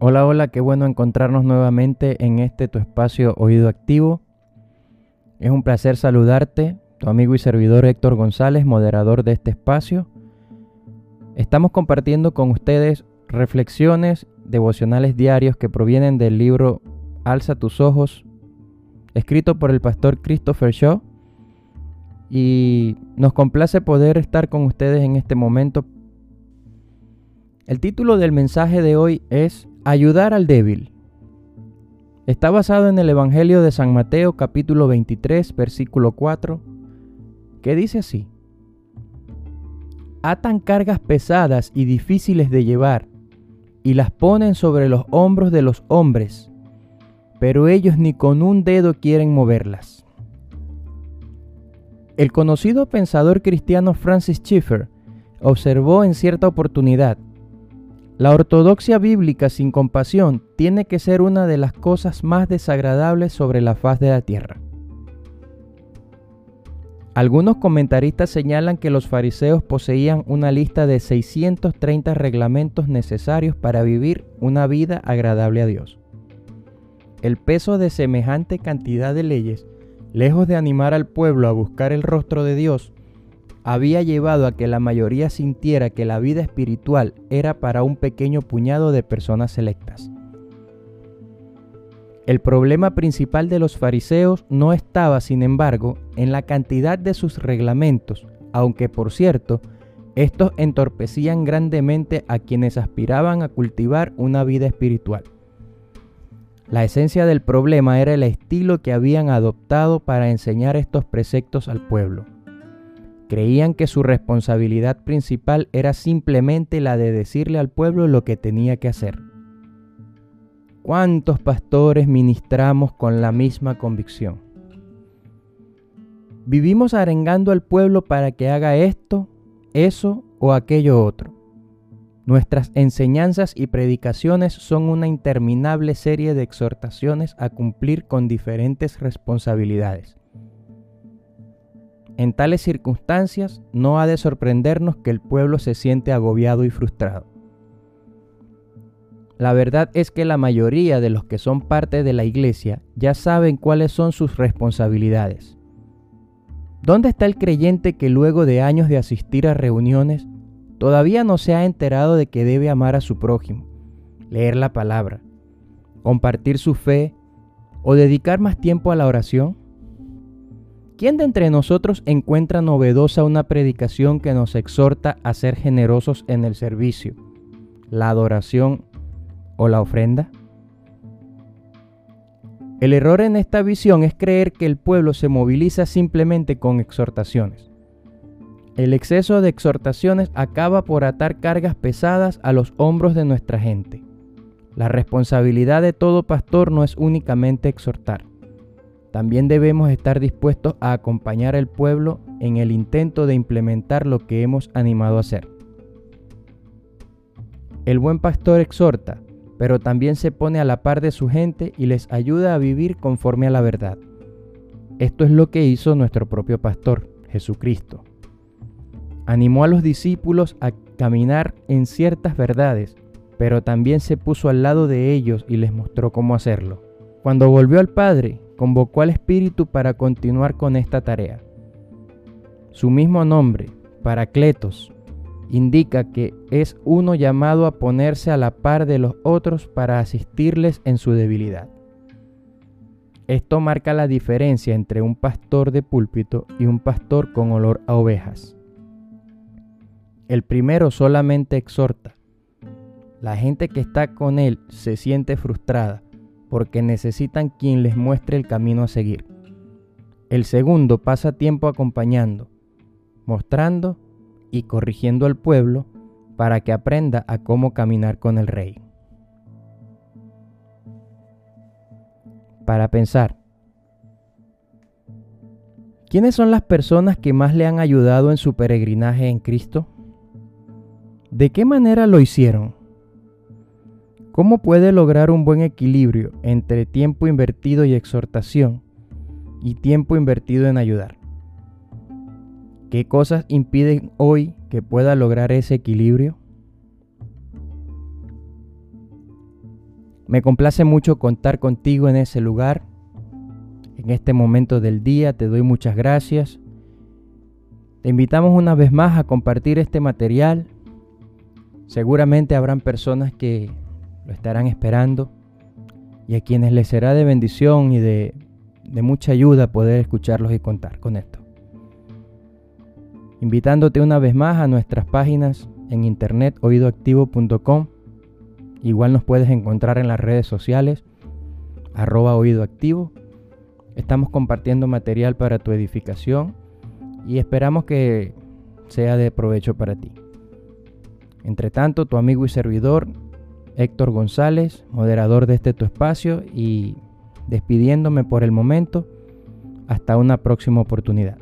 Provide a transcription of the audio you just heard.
Hola, hola, qué bueno encontrarnos nuevamente en este tu espacio Oído Activo. Es un placer saludarte, tu amigo y servidor Héctor González, moderador de este espacio. Estamos compartiendo con ustedes reflexiones devocionales diarios que provienen del libro Alza tus ojos, escrito por el pastor Christopher Shaw. Y nos complace poder estar con ustedes en este momento. El título del mensaje de hoy es Ayudar al débil. Está basado en el Evangelio de San Mateo capítulo 23 versículo 4, que dice así. Atan cargas pesadas y difíciles de llevar y las ponen sobre los hombros de los hombres, pero ellos ni con un dedo quieren moverlas. El conocido pensador cristiano Francis Schaeffer observó en cierta oportunidad la ortodoxia bíblica sin compasión tiene que ser una de las cosas más desagradables sobre la faz de la tierra. Algunos comentaristas señalan que los fariseos poseían una lista de 630 reglamentos necesarios para vivir una vida agradable a Dios. El peso de semejante cantidad de leyes, lejos de animar al pueblo a buscar el rostro de Dios, había llevado a que la mayoría sintiera que la vida espiritual era para un pequeño puñado de personas selectas. El problema principal de los fariseos no estaba, sin embargo, en la cantidad de sus reglamentos, aunque por cierto, estos entorpecían grandemente a quienes aspiraban a cultivar una vida espiritual. La esencia del problema era el estilo que habían adoptado para enseñar estos preceptos al pueblo. Creían que su responsabilidad principal era simplemente la de decirle al pueblo lo que tenía que hacer. ¿Cuántos pastores ministramos con la misma convicción? Vivimos arengando al pueblo para que haga esto, eso o aquello otro. Nuestras enseñanzas y predicaciones son una interminable serie de exhortaciones a cumplir con diferentes responsabilidades. En tales circunstancias no ha de sorprendernos que el pueblo se siente agobiado y frustrado. La verdad es que la mayoría de los que son parte de la iglesia ya saben cuáles son sus responsabilidades. ¿Dónde está el creyente que luego de años de asistir a reuniones todavía no se ha enterado de que debe amar a su prójimo, leer la palabra, compartir su fe o dedicar más tiempo a la oración? ¿Quién de entre nosotros encuentra novedosa una predicación que nos exhorta a ser generosos en el servicio, la adoración o la ofrenda? El error en esta visión es creer que el pueblo se moviliza simplemente con exhortaciones. El exceso de exhortaciones acaba por atar cargas pesadas a los hombros de nuestra gente. La responsabilidad de todo pastor no es únicamente exhortar. También debemos estar dispuestos a acompañar al pueblo en el intento de implementar lo que hemos animado a hacer. El buen pastor exhorta, pero también se pone a la par de su gente y les ayuda a vivir conforme a la verdad. Esto es lo que hizo nuestro propio pastor, Jesucristo. Animó a los discípulos a caminar en ciertas verdades, pero también se puso al lado de ellos y les mostró cómo hacerlo. Cuando volvió al Padre, convocó al Espíritu para continuar con esta tarea. Su mismo nombre, Paracletos, indica que es uno llamado a ponerse a la par de los otros para asistirles en su debilidad. Esto marca la diferencia entre un pastor de púlpito y un pastor con olor a ovejas. El primero solamente exhorta. La gente que está con él se siente frustrada porque necesitan quien les muestre el camino a seguir. El segundo pasa tiempo acompañando, mostrando y corrigiendo al pueblo para que aprenda a cómo caminar con el rey. Para pensar, ¿quiénes son las personas que más le han ayudado en su peregrinaje en Cristo? ¿De qué manera lo hicieron? ¿Cómo puede lograr un buen equilibrio entre tiempo invertido y exhortación y tiempo invertido en ayudar? ¿Qué cosas impiden hoy que pueda lograr ese equilibrio? Me complace mucho contar contigo en ese lugar. En este momento del día te doy muchas gracias. Te invitamos una vez más a compartir este material. Seguramente habrán personas que lo estarán esperando y a quienes les será de bendición y de, mucha ayuda poder escucharlos y contar con esto. Invitándote una vez más a nuestras páginas en internet oídoactivo.com. Igual nos puedes encontrar en las redes sociales arroba oídoactivo. Estamos compartiendo material para tu edificación y esperamos que sea de provecho para ti. Entre tanto, tu amigo y servidor Héctor González, moderador de este tu espacio y despidiéndome por el momento, hasta una próxima oportunidad.